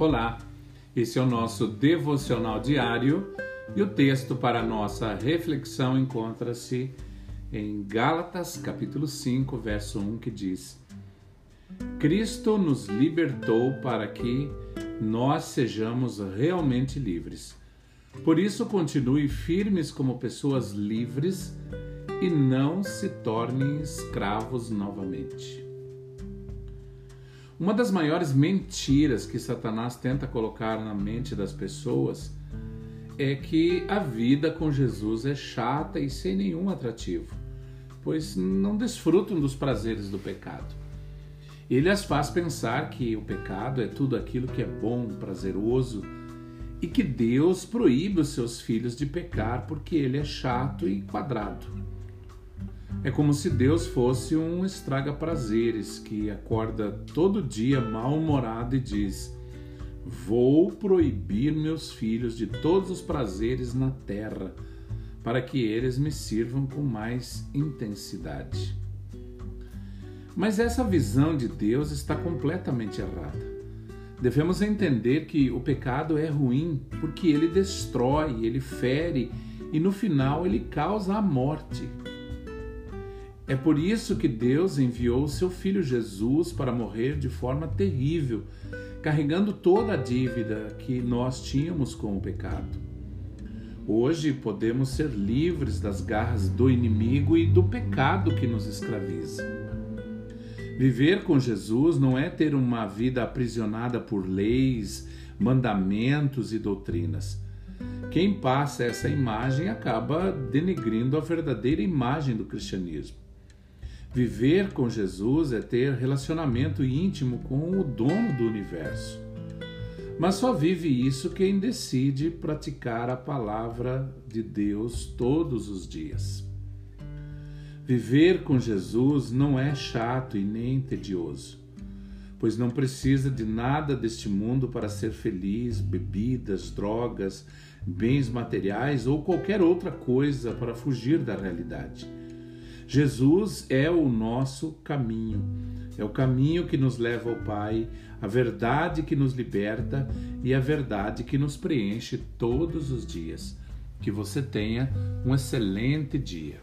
Olá, esse é o nosso devocional diário e o texto para nossa reflexão encontra-se em Gálatas, capítulo 5, verso 1, que diz: Cristo nos libertou para que nós sejamos realmente livres. Por isso, continue firmes como pessoas livres e não se tornem escravos novamente. Uma das maiores mentiras que Satanás tenta colocar na mente das pessoas é que a vida com Jesus é chata e sem nenhum atrativo, pois não desfrutam dos prazeres do pecado. Ele as faz pensar que o pecado é tudo aquilo que é bom, prazeroso e que Deus proíbe os seus filhos de pecar porque ele é chato e quadrado. É como se Deus fosse um estraga-prazeres que acorda todo dia mal-humorado e diz: Vou proibir meus filhos de todos os prazeres na terra, para que eles me sirvam com mais intensidade. Mas essa visão de Deus está completamente errada. Devemos entender que o pecado é ruim porque ele destrói, ele fere e no final ele causa a morte. É por isso que Deus enviou seu filho Jesus para morrer de forma terrível, carregando toda a dívida que nós tínhamos com o pecado. Hoje podemos ser livres das garras do inimigo e do pecado que nos escraviza. Viver com Jesus não é ter uma vida aprisionada por leis, mandamentos e doutrinas. Quem passa essa imagem acaba denegrindo a verdadeira imagem do cristianismo. Viver com Jesus é ter relacionamento íntimo com o dono do universo. Mas só vive isso quem decide praticar a palavra de Deus todos os dias. Viver com Jesus não é chato e nem tedioso, pois não precisa de nada deste mundo para ser feliz bebidas, drogas, bens materiais ou qualquer outra coisa para fugir da realidade. Jesus é o nosso caminho. É o caminho que nos leva ao Pai, a verdade que nos liberta e a verdade que nos preenche todos os dias. Que você tenha um excelente dia.